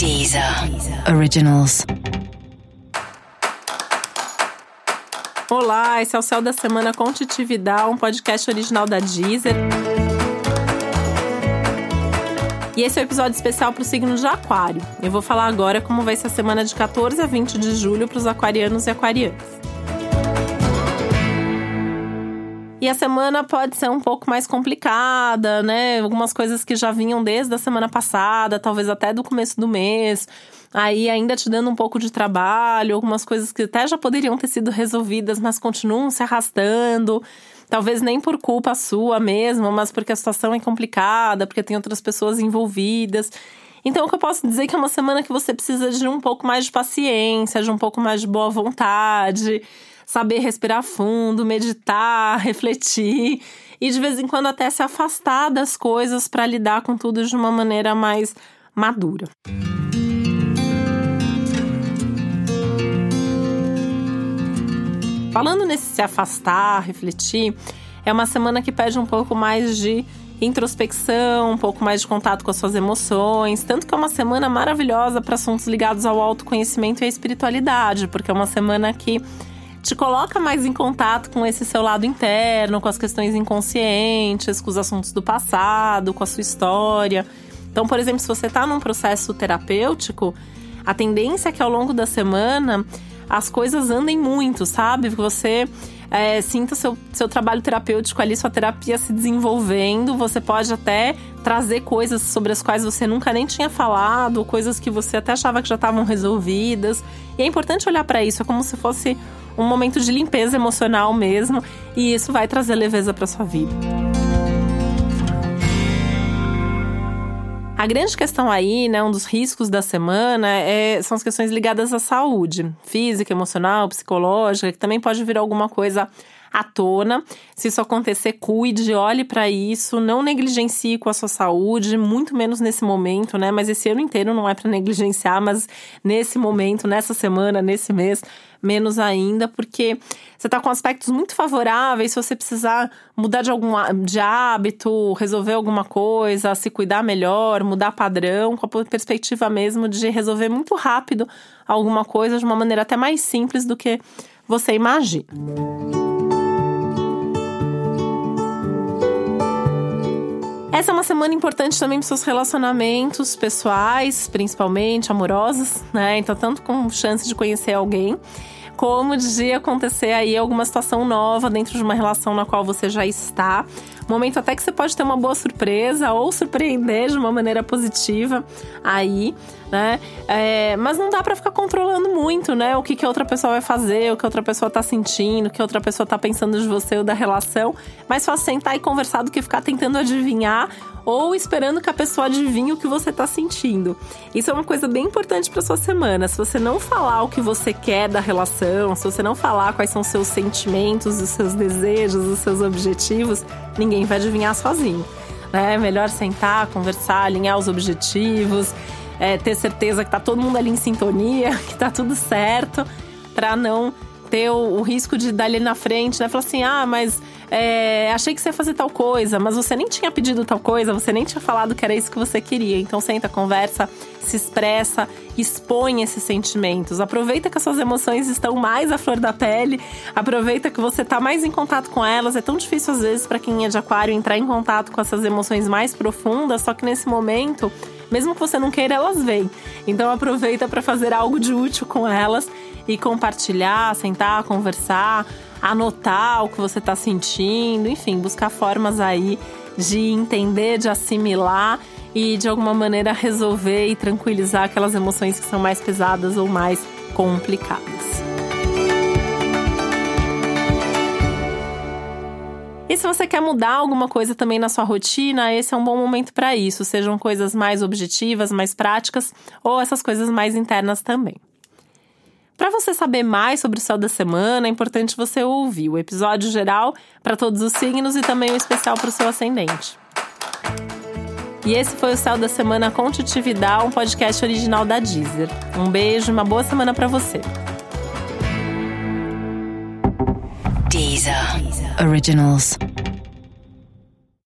Deezer Originals. Olá, esse é o Céu da Semana com Titividade, um podcast original da Deezer. E esse é o um episódio especial para o signo de Aquário. Eu vou falar agora como vai ser a semana de 14 a 20 de julho para os aquarianos e aquarianas. E a semana pode ser um pouco mais complicada, né? Algumas coisas que já vinham desde a semana passada, talvez até do começo do mês. Aí ainda te dando um pouco de trabalho, algumas coisas que até já poderiam ter sido resolvidas, mas continuam se arrastando. Talvez nem por culpa sua mesmo, mas porque a situação é complicada, porque tem outras pessoas envolvidas. Então, o que eu posso dizer é que é uma semana que você precisa de um pouco mais de paciência, de um pouco mais de boa vontade saber respirar fundo, meditar, refletir e de vez em quando até se afastar das coisas para lidar com tudo de uma maneira mais madura. Falando nesse se afastar, refletir, é uma semana que pede um pouco mais de introspecção, um pouco mais de contato com as suas emoções. Tanto que é uma semana maravilhosa para assuntos ligados ao autoconhecimento e à espiritualidade, porque é uma semana que te coloca mais em contato com esse seu lado interno, com as questões inconscientes, com os assuntos do passado, com a sua história. Então, por exemplo, se você está num processo terapêutico, a tendência é que ao longo da semana as coisas andem muito, sabe? Você é, sinta seu, seu trabalho terapêutico ali, sua terapia se desenvolvendo. Você pode até trazer coisas sobre as quais você nunca nem tinha falado, coisas que você até achava que já estavam resolvidas. E é importante olhar para isso, é como se fosse um momento de limpeza emocional mesmo, e isso vai trazer leveza para sua vida. A grande questão aí, né, um dos riscos da semana é, são as questões ligadas à saúde, física, emocional, psicológica, que também pode vir alguma coisa à tona. Se isso acontecer, cuide, olhe para isso, não negligencie com a sua saúde, muito menos nesse momento, né? Mas esse ano inteiro não é para negligenciar, mas nesse momento, nessa semana, nesse mês, menos ainda, porque você está com aspectos muito favoráveis. Se você precisar mudar de algum de hábito, resolver alguma coisa, se cuidar melhor, mudar padrão, com a perspectiva mesmo de resolver muito rápido alguma coisa de uma maneira até mais simples do que você imagina. Essa é uma semana importante também para seus relacionamentos pessoais, principalmente amorosos, né? Então, tanto com chance de conhecer alguém, como de acontecer aí alguma situação nova dentro de uma relação na qual você já está. Momento até que você pode ter uma boa surpresa ou surpreender de uma maneira positiva aí, né? É, mas não dá para ficar controlando muito, né? O que, que outra pessoa vai fazer, o que outra pessoa tá sentindo, o que outra pessoa tá pensando de você ou da relação. Mais fácil sentar e conversar do que ficar tentando adivinhar ou esperando que a pessoa adivinhe o que você está sentindo. Isso é uma coisa bem importante para sua semana. Se você não falar o que você quer da relação, se você não falar quais são os seus sentimentos, os seus desejos, os seus objetivos, ninguém vai adivinhar sozinho. Né? É melhor sentar, conversar, alinhar os objetivos, é, ter certeza que tá todo mundo ali em sintonia, que tá tudo certo, para não ter o, o, risco de dar ali na frente, né? Falar assim, ah, mas é, achei que você ia fazer tal coisa, mas você nem tinha pedido tal coisa, você nem tinha falado que era isso que você queria. Então senta, conversa, se expressa, expõe esses sentimentos. Aproveita que as suas emoções estão mais à flor da pele, aproveita que você está mais em contato com elas. É tão difícil às vezes para quem é de aquário entrar em contato com essas emoções mais profundas, só que nesse momento mesmo que você não queira, elas vêm. Então aproveita para fazer algo de útil com elas e compartilhar, sentar, conversar, anotar o que você está sentindo, enfim, buscar formas aí de entender, de assimilar e de alguma maneira resolver e tranquilizar aquelas emoções que são mais pesadas ou mais complicadas. E se você quer mudar alguma coisa também na sua rotina, esse é um bom momento para isso, sejam coisas mais objetivas, mais práticas ou essas coisas mais internas também. Para você saber mais sobre o céu da semana, é importante você ouvir o episódio geral para todos os signos e também o especial para o seu ascendente. E esse foi o Céu da Semana com Titividade, um podcast original da Deezer. Um beijo, uma boa semana para você. Deezer. Originals.